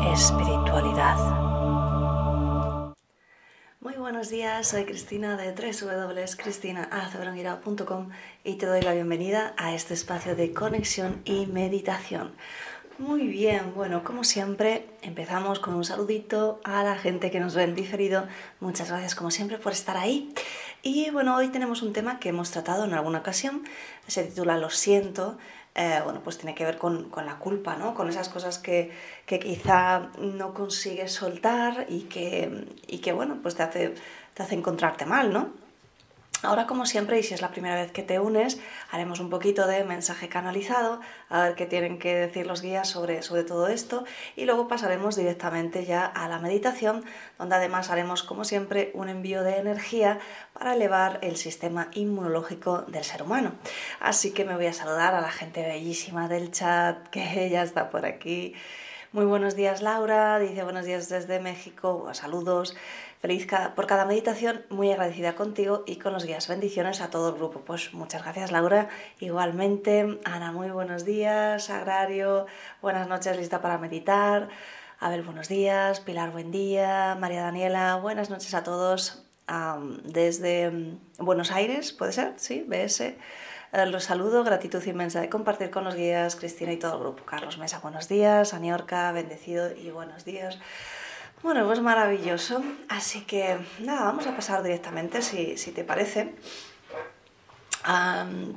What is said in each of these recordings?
espiritualidad. Muy buenos días, soy Cristina de www.cristinaacebrongirao.com y te doy la bienvenida a este espacio de conexión y meditación. Muy bien, bueno, como siempre, empezamos con un saludito a la gente que nos ve en diferido. Muchas gracias, como siempre, por estar ahí. Y bueno, hoy tenemos un tema que hemos tratado en alguna ocasión, se titula Lo siento. Eh, bueno, pues tiene que ver con, con, la culpa, ¿no? Con esas cosas que, que quizá no consigues soltar y que, y que bueno, pues te hace, te hace encontrarte mal, ¿no? Ahora, como siempre, y si es la primera vez que te unes, haremos un poquito de mensaje canalizado, a ver qué tienen que decir los guías sobre, sobre todo esto, y luego pasaremos directamente ya a la meditación, donde además haremos, como siempre, un envío de energía para elevar el sistema inmunológico del ser humano. Así que me voy a saludar a la gente bellísima del chat, que ya está por aquí. Muy buenos días, Laura, dice buenos días desde México, saludos. Feliz por cada meditación, muy agradecida contigo y con los guías. Bendiciones a todo el grupo. Pues muchas gracias, Laura. Igualmente, Ana, muy buenos días. Agrario, buenas noches, lista para meditar. Abel, buenos días. Pilar, buen día. María Daniela, buenas noches a todos. desde Buenos Aires, ¿puede ser? Sí, BS. Eh, los saludo, gratitud inmensa de compartir con los guías, Cristina y todo el grupo. Carlos Mesa, buenos días. Aniorca, bendecido y buenos días. Bueno, pues maravilloso. Así que nada, vamos a pasar directamente, si, si te parece.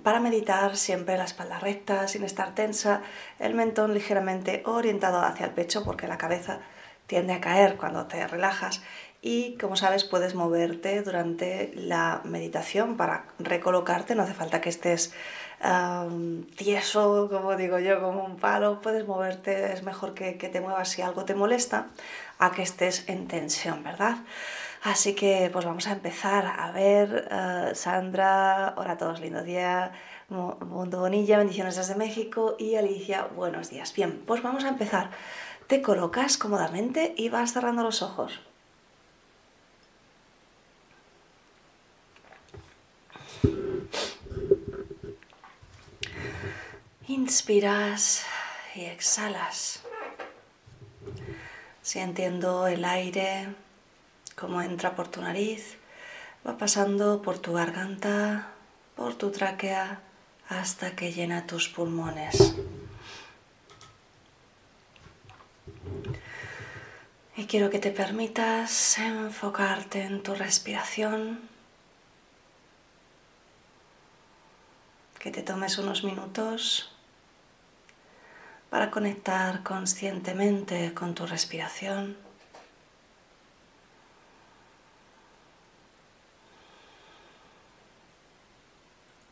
Para meditar siempre la espalda recta, sin estar tensa, el mentón ligeramente orientado hacia el pecho porque la cabeza tiende a caer cuando te relajas y como sabes puedes moverte durante la meditación para recolocarte, no hace falta que estés tieso, como digo yo, como un palo, puedes moverte, es mejor que, que te muevas si algo te molesta a que estés en tensión, ¿verdad? Así que pues vamos a empezar a ver, uh, Sandra, hola a todos, lindo día, Mundo Bonilla, bendiciones desde México y Alicia, buenos días. Bien, pues vamos a empezar. Te colocas cómodamente y vas cerrando los ojos. Inspiras y exhalas. Sintiendo el aire como entra por tu nariz, va pasando por tu garganta, por tu tráquea, hasta que llena tus pulmones. Y quiero que te permitas enfocarte en tu respiración, que te tomes unos minutos para conectar conscientemente con tu respiración.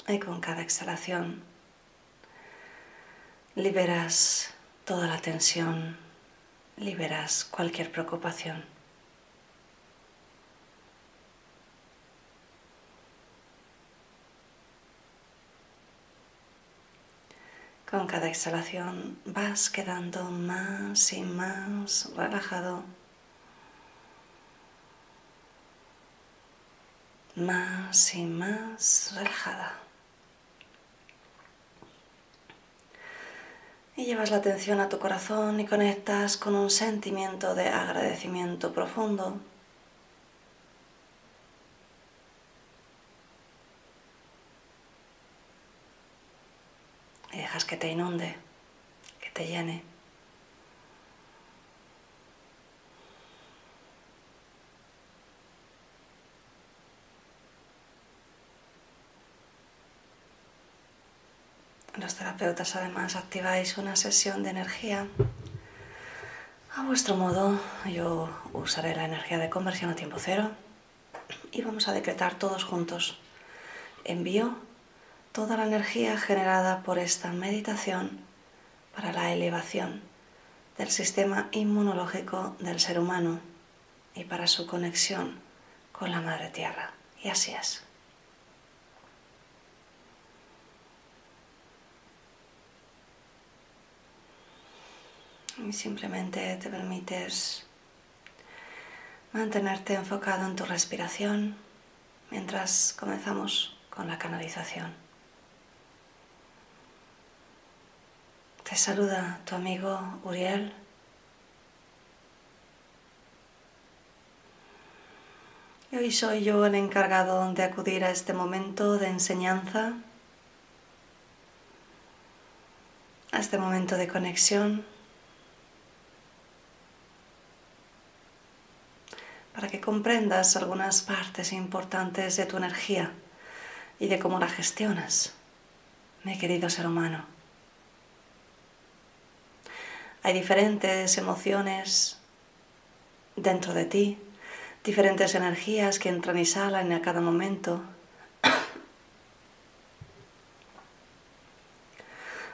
Y con cada exhalación liberas toda la tensión, liberas cualquier preocupación. Con cada exhalación vas quedando más y más relajado, más y más relajada. Y llevas la atención a tu corazón y conectas con un sentimiento de agradecimiento profundo dejas que te inunde, que te llene. Los terapeutas además activáis una sesión de energía a vuestro modo. Yo usaré la energía de conversión a tiempo cero y vamos a decretar todos juntos. Envío toda la energía generada por esta meditación para la elevación del sistema inmunológico del ser humano y para su conexión con la Madre Tierra. Y así es. Y simplemente te permites mantenerte enfocado en tu respiración mientras comenzamos con la canalización. Te saluda tu amigo Uriel. Y hoy soy yo el encargado de acudir a este momento de enseñanza, a este momento de conexión para que comprendas algunas partes importantes de tu energía y de cómo la gestionas, mi querido ser humano. Hay diferentes emociones dentro de ti, diferentes energías que entran y salen a cada momento.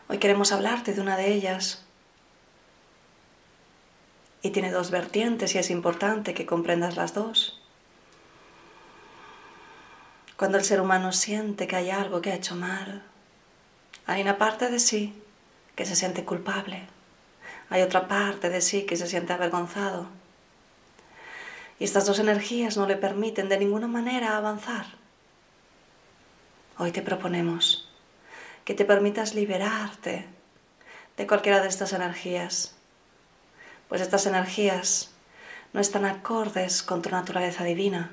Hoy queremos hablarte de una de ellas y tiene dos vertientes y es importante que comprendas las dos. Cuando el ser humano siente que hay algo que ha hecho mal, hay una parte de sí que se siente culpable, hay otra parte de sí que se siente avergonzado. Y estas dos energías no le permiten de ninguna manera avanzar. Hoy te proponemos que te permitas liberarte de cualquiera de estas energías pues estas energías no están acordes con tu naturaleza divina.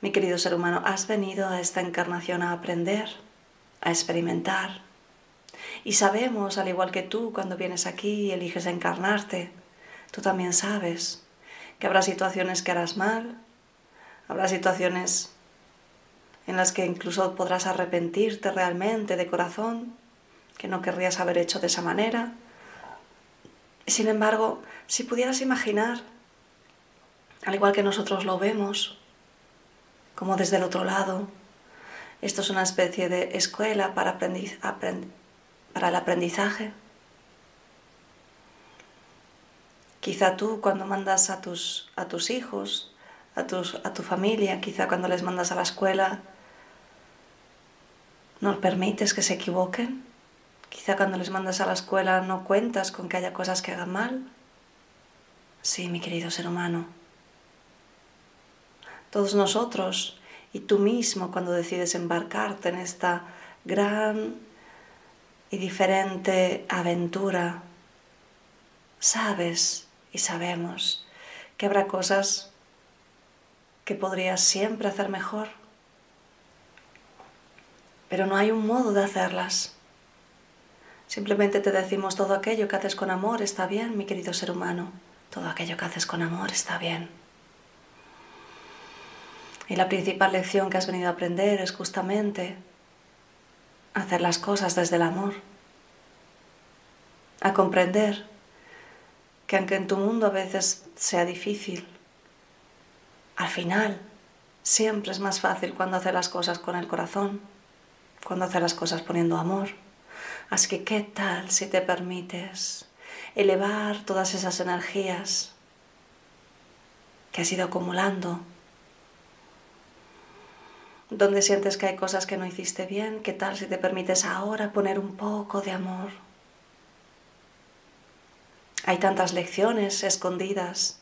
Mi querido ser humano, has venido a esta encarnación a aprender, a experimentar. Y sabemos, al igual que tú, cuando vienes aquí y eliges encarnarte, tú también sabes que habrá situaciones que harás mal, habrá situaciones en las que incluso podrás arrepentirte realmente de corazón, que no querrías haber hecho de esa manera. Sin embargo, si pudieras imaginar, al igual que nosotros lo vemos, como desde el otro lado, esto es una especie de escuela para, para el aprendizaje. Quizá tú cuando mandas a tus, a tus hijos, a, tus, a tu familia, quizá cuando les mandas a la escuela, no permites que se equivoquen. Quizá cuando les mandas a la escuela no cuentas con que haya cosas que hagan mal. Sí, mi querido ser humano. Todos nosotros y tú mismo cuando decides embarcarte en esta gran y diferente aventura, sabes y sabemos que habrá cosas que podrías siempre hacer mejor, pero no hay un modo de hacerlas. Simplemente te decimos todo aquello que haces con amor está bien, mi querido ser humano. Todo aquello que haces con amor está bien. Y la principal lección que has venido a aprender es justamente hacer las cosas desde el amor. A comprender que aunque en tu mundo a veces sea difícil, al final siempre es más fácil cuando haces las cosas con el corazón, cuando haces las cosas poniendo amor. Así que, ¿qué tal si te permites elevar todas esas energías que has ido acumulando, donde sientes que hay cosas que no hiciste bien, ¿qué tal si te permites ahora poner un poco de amor? Hay tantas lecciones escondidas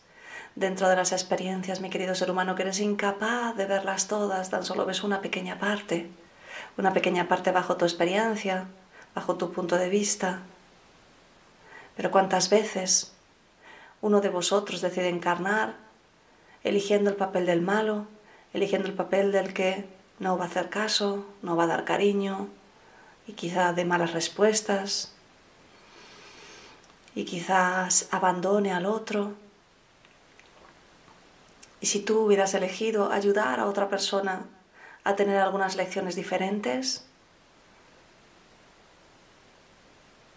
dentro de las experiencias, mi querido ser humano, que eres incapaz de verlas todas, tan solo ves una pequeña parte, una pequeña parte bajo tu experiencia, bajo tu punto de vista. Pero cuántas veces uno de vosotros decide encarnar eligiendo el papel del malo, eligiendo el papel del que no va a hacer caso, no va a dar cariño y quizá de malas respuestas y quizás abandone al otro. Y si tú hubieras elegido ayudar a otra persona a tener algunas lecciones diferentes,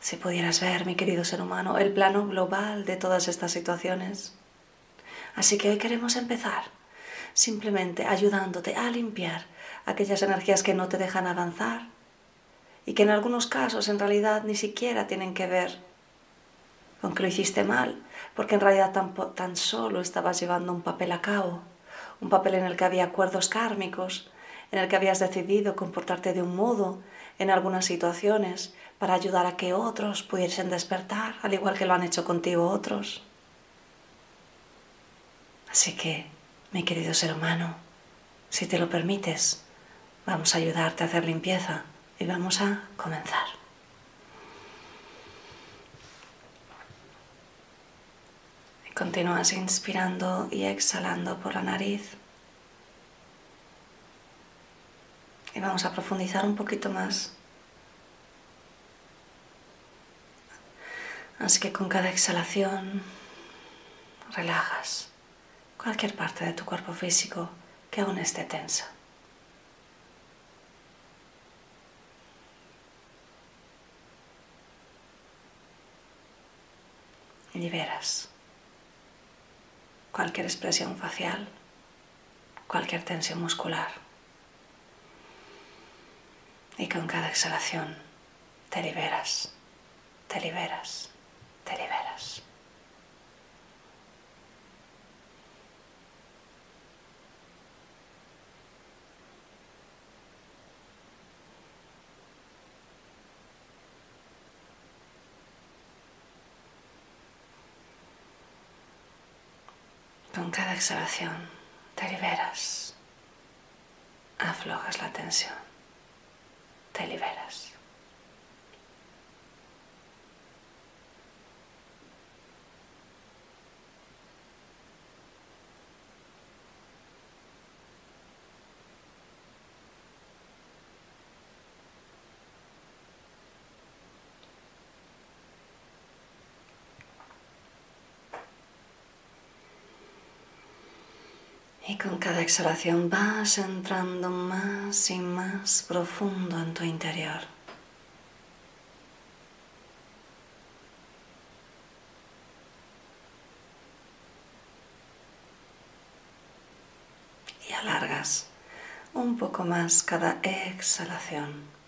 Si pudieras ver, mi querido ser humano, el plano global de todas estas situaciones. Así que hoy queremos empezar simplemente ayudándote a limpiar aquellas energías que no te dejan avanzar y que en algunos casos en realidad ni siquiera tienen que ver con que lo hiciste mal, porque en realidad tan, tan solo estabas llevando un papel a cabo, un papel en el que había acuerdos kármicos, en el que habías decidido comportarte de un modo en algunas situaciones para ayudar a que otros pudiesen despertar, al igual que lo han hecho contigo otros. Así que, mi querido ser humano, si te lo permites, vamos a ayudarte a hacer limpieza y vamos a comenzar. continúas inspirando y exhalando por la nariz. Y vamos a profundizar un poquito más. Así que con cada exhalación relajas cualquier parte de tu cuerpo físico que aún esté tensa. liberas cualquier expresión facial, cualquier tensión muscular. Y con cada exhalación te liberas, te liberas, te liberas. Con cada exhalación te liberas, aflojas la tensión, te liberas. Y con cada exhalación vas entrando más y más profundo en tu interior. Y alargas un poco más cada exhalación.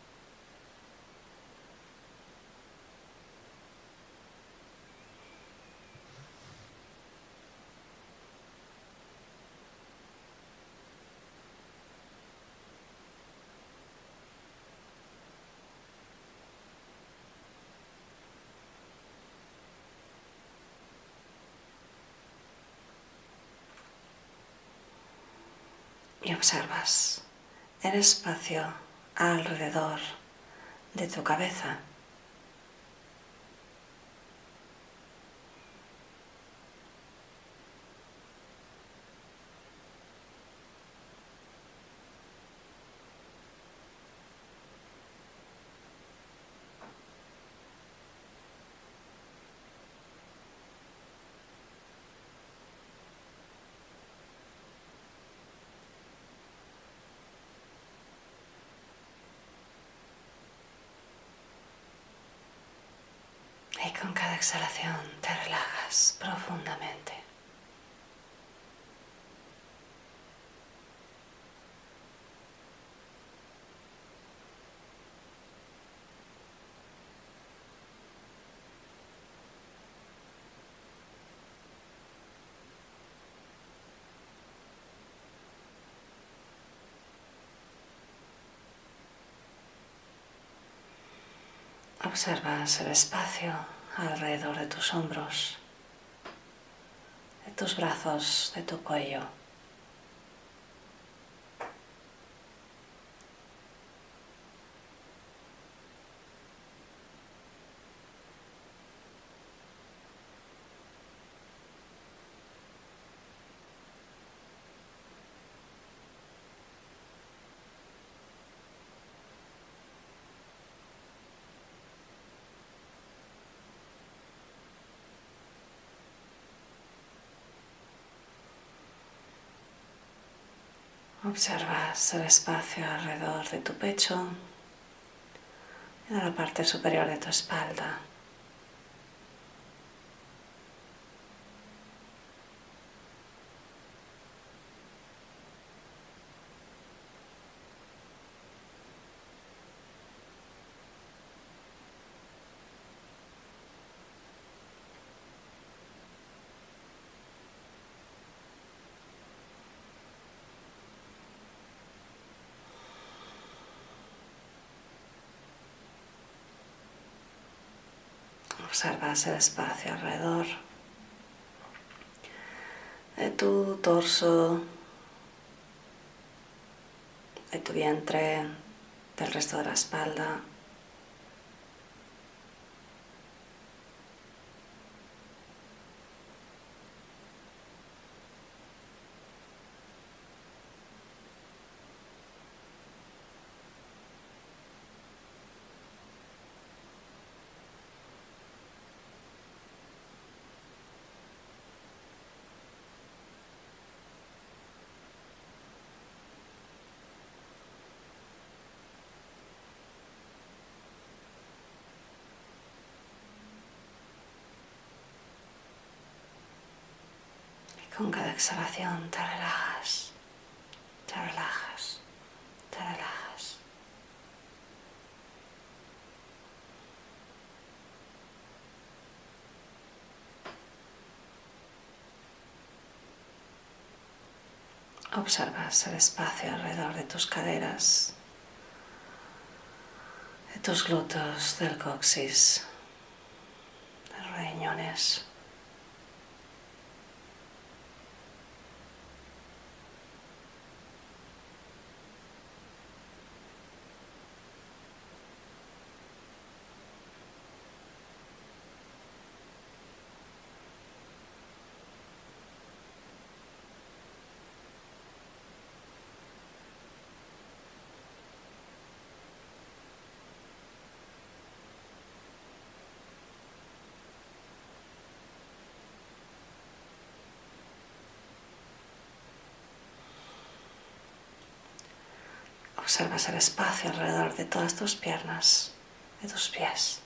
Observas el espacio alrededor de tu cabeza. Y con cada exhalación te relajas profundamente. Observas el espacio alrededor de tus hombros, de tus brazos, de tu cuello. Observas el espacio alrededor de tu pecho y de la parte superior de tu espalda. Observas el espacio alrededor de tu torso, de tu vientre, del resto de la espalda. Con cada exhalación te relajas, te relajas, te relajas. Observas el espacio alrededor de tus caderas, de tus glúteos, del coxis, de los riñones. Observas el espacio alrededor de todas tus piernas, de tus pies.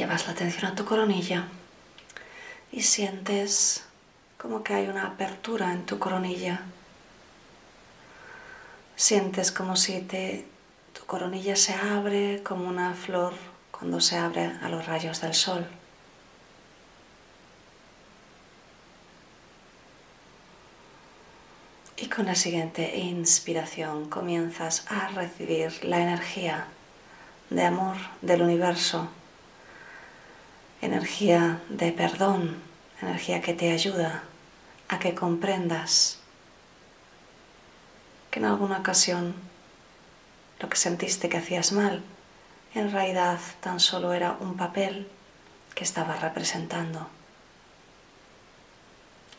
Llevas la atención a tu coronilla y sientes como que hay una apertura en tu coronilla. Sientes como si te, tu coronilla se abre como una flor cuando se abre a los rayos del sol. Y con la siguiente inspiración comienzas a recibir la energía de amor del universo energía de perdón, energía que te ayuda a que comprendas que en alguna ocasión lo que sentiste que hacías mal en realidad tan solo era un papel que estabas representando.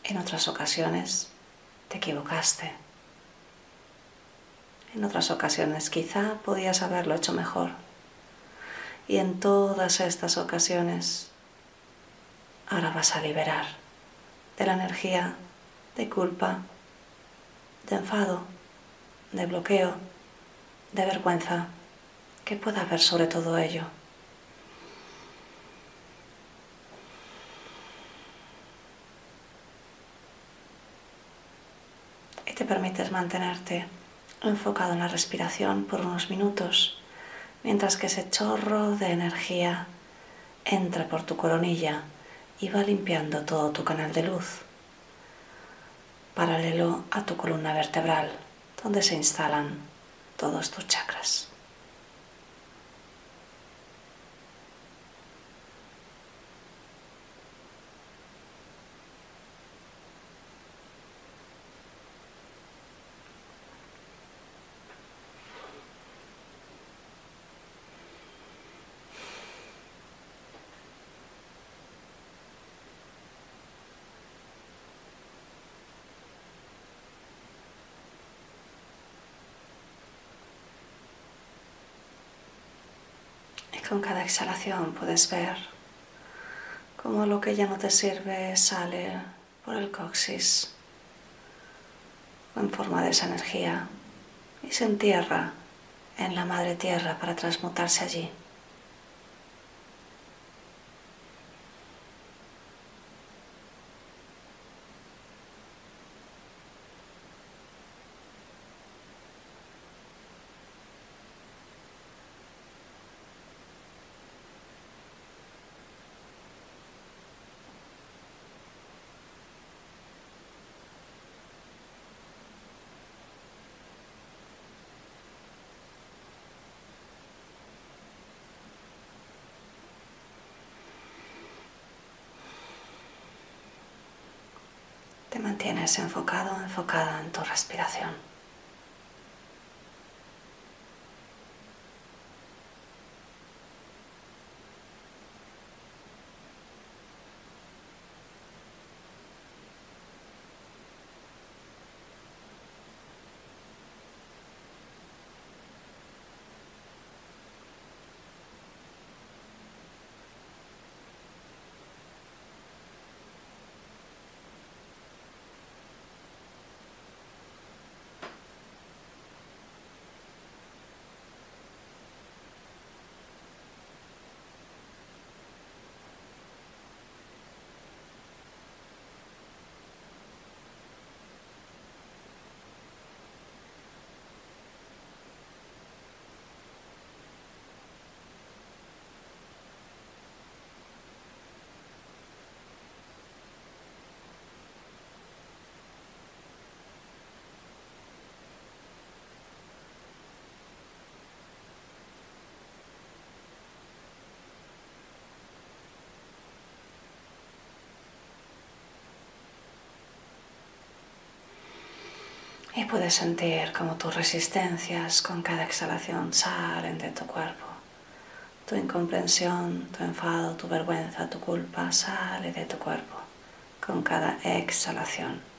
En otras ocasiones te equivocaste. En otras ocasiones quizá podías haberlo hecho mejor. Y en todas estas ocasiones ahora vas a liberar de la energía de culpa, de enfado, de bloqueo, de vergüenza que pueda haber sobre todo ello. Y te permites mantenerte enfocado en la respiración por unos minutos mientras que ese chorro de energía entra por tu coronilla y va limpiando todo tu canal de luz, paralelo a tu columna vertebral, donde se instalan todos tus chakras. Con cada exhalación puedes ver cómo lo que ya no te sirve sale por el coxis en forma de esa energía y se entierra en la madre tierra para transmutarse allí. Te mantienes enfocado, enfocada en tu respiración. Y puedes sentir como tus resistencias con cada exhalación salen de tu cuerpo. Tu incomprensión, tu enfado, tu vergüenza, tu culpa sale de tu cuerpo con cada exhalación.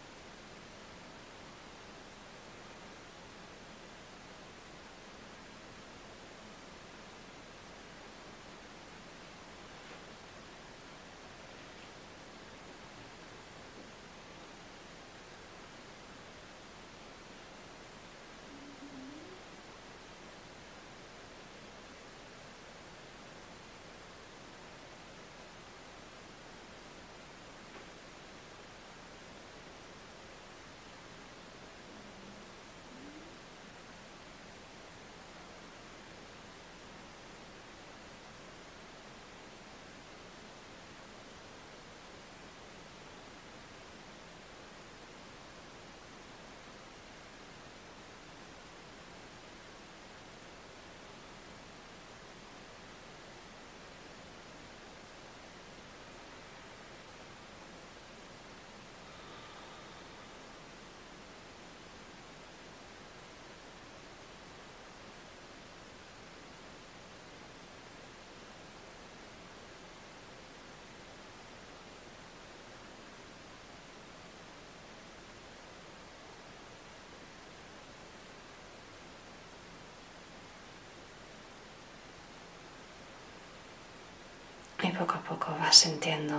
Poco a poco vas sintiendo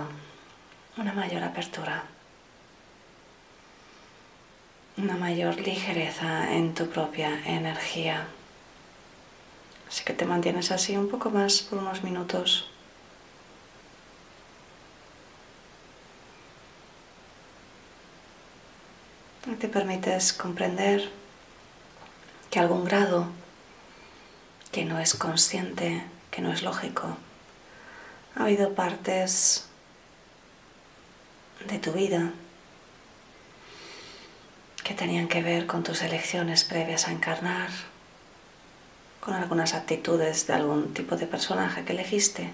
una mayor apertura, una mayor ligereza en tu propia energía. Así que te mantienes así un poco más por unos minutos. Y te permites comprender que algún grado que no es consciente, que no es lógico, ha habido partes de tu vida que tenían que ver con tus elecciones previas a encarnar, con algunas actitudes de algún tipo de personaje que elegiste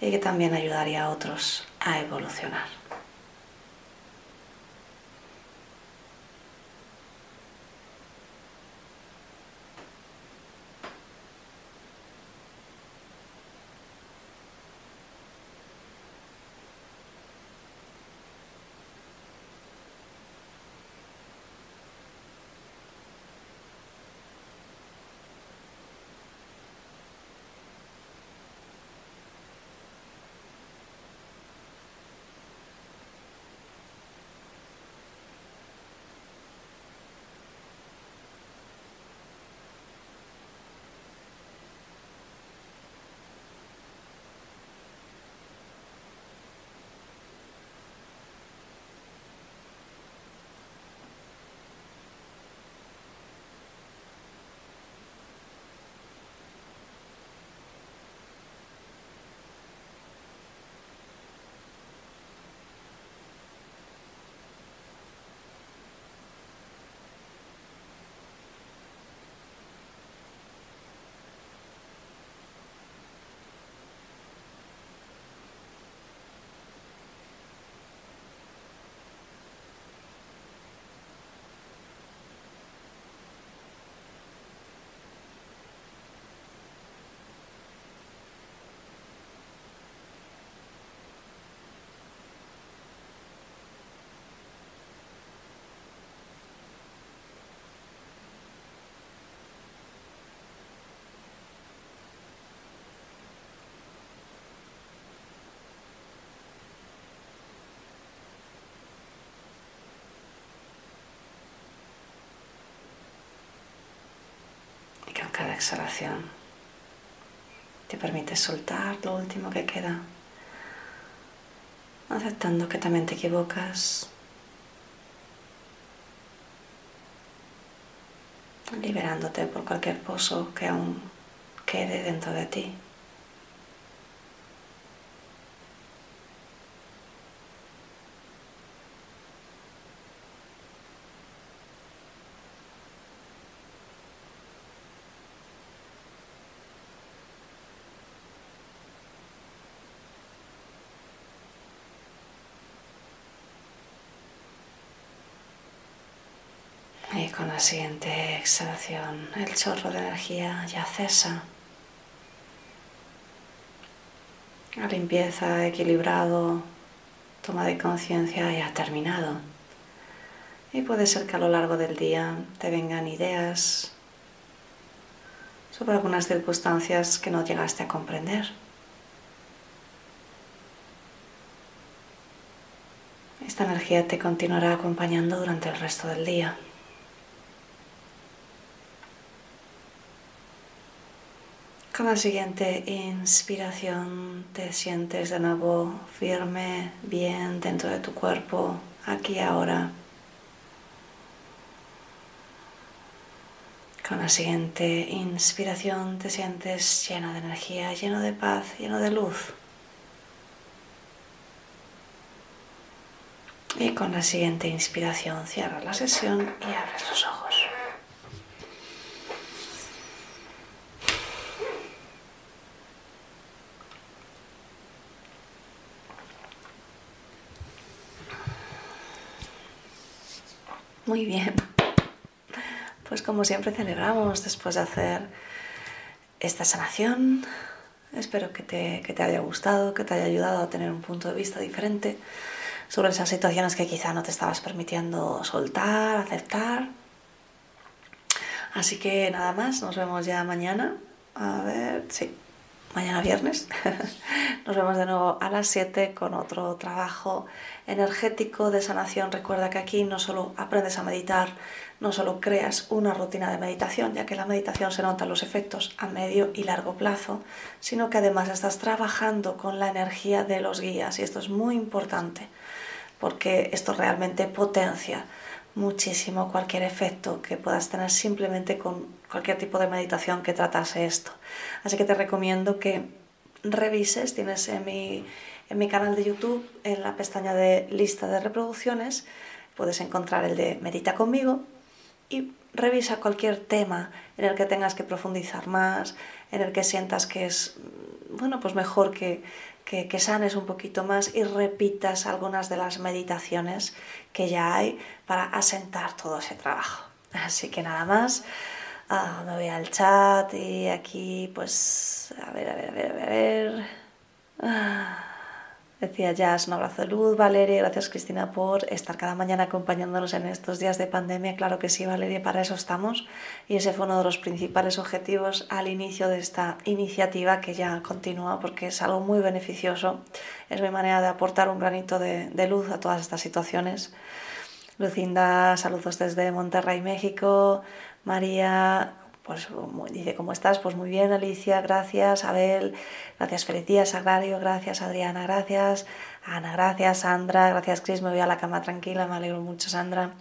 y que también ayudaría a otros a evolucionar. Cada exhalación te permites soltar lo último que queda, aceptando que también te equivocas, liberándote por cualquier pozo que aún quede dentro de ti. Y con la siguiente exhalación el chorro de energía ya cesa. La limpieza, equilibrado, toma de conciencia ya ha terminado. Y puede ser que a lo largo del día te vengan ideas sobre algunas circunstancias que no llegaste a comprender. Esta energía te continuará acompañando durante el resto del día. Con la siguiente inspiración te sientes de nuevo firme, bien dentro de tu cuerpo, aquí ahora. Con la siguiente inspiración te sientes lleno de energía, lleno de paz, lleno de luz. Y con la siguiente inspiración cierras la sesión y abres los ojos. Muy bien. Pues como siempre celebramos después de hacer esta sanación. Espero que te, que te, haya gustado, que te haya ayudado a tener un punto de vista diferente sobre esas situaciones que quizá no te estabas permitiendo soltar, aceptar. Así que nada más, nos vemos ya mañana. A ver, sí, mañana viernes. Nos vemos de nuevo a las 7 con otro trabajo energético de sanación. Recuerda que aquí no solo aprendes a meditar, no solo creas una rutina de meditación, ya que la meditación se nota los efectos a medio y largo plazo, sino que además estás trabajando con la energía de los guías y esto es muy importante porque esto realmente potencia muchísimo cualquier efecto que puedas tener simplemente con cualquier tipo de meditación que tratase esto. Así que te recomiendo que revises, tienes en mi, en mi canal de YouTube, en la pestaña de lista de reproducciones, puedes encontrar el de Medita conmigo y revisa cualquier tema en el que tengas que profundizar más, en el que sientas que es bueno, pues mejor que, que, sanes un poquito más y repitas algunas de las meditaciones que ya hay para asentar todo ese trabajo. Así que nada más, ah, me voy al chat y aquí pues a ver, a ver, a ver, a ver. Ah. Decía Jazz, un abrazo de luz, Valeria, gracias Cristina por estar cada mañana acompañándonos en estos días de pandemia. Claro que sí, Valeria, para eso estamos. Y ese fue uno de los principales objetivos al inicio de esta iniciativa que ya continúa porque es algo muy beneficioso. Es mi manera de aportar un granito de, de luz a todas estas situaciones. Lucinda, saludos desde Monterrey, México. María, pues dice, ¿cómo estás? Pues muy bien, Alicia, gracias. Abel, gracias, Feliz Sagrario, gracias, Adriana, gracias. Ana, gracias, Sandra, gracias, Chris, me voy a la cama tranquila, me alegro mucho, Sandra.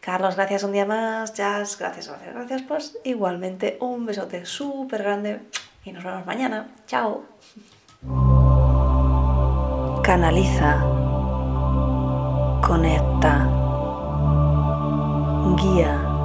Carlos, gracias un día más. Jazz, gracias, gracias, gracias. Pues igualmente un besote súper grande y nos vemos mañana. Chao. Canaliza. Conecta. Guía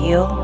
Yo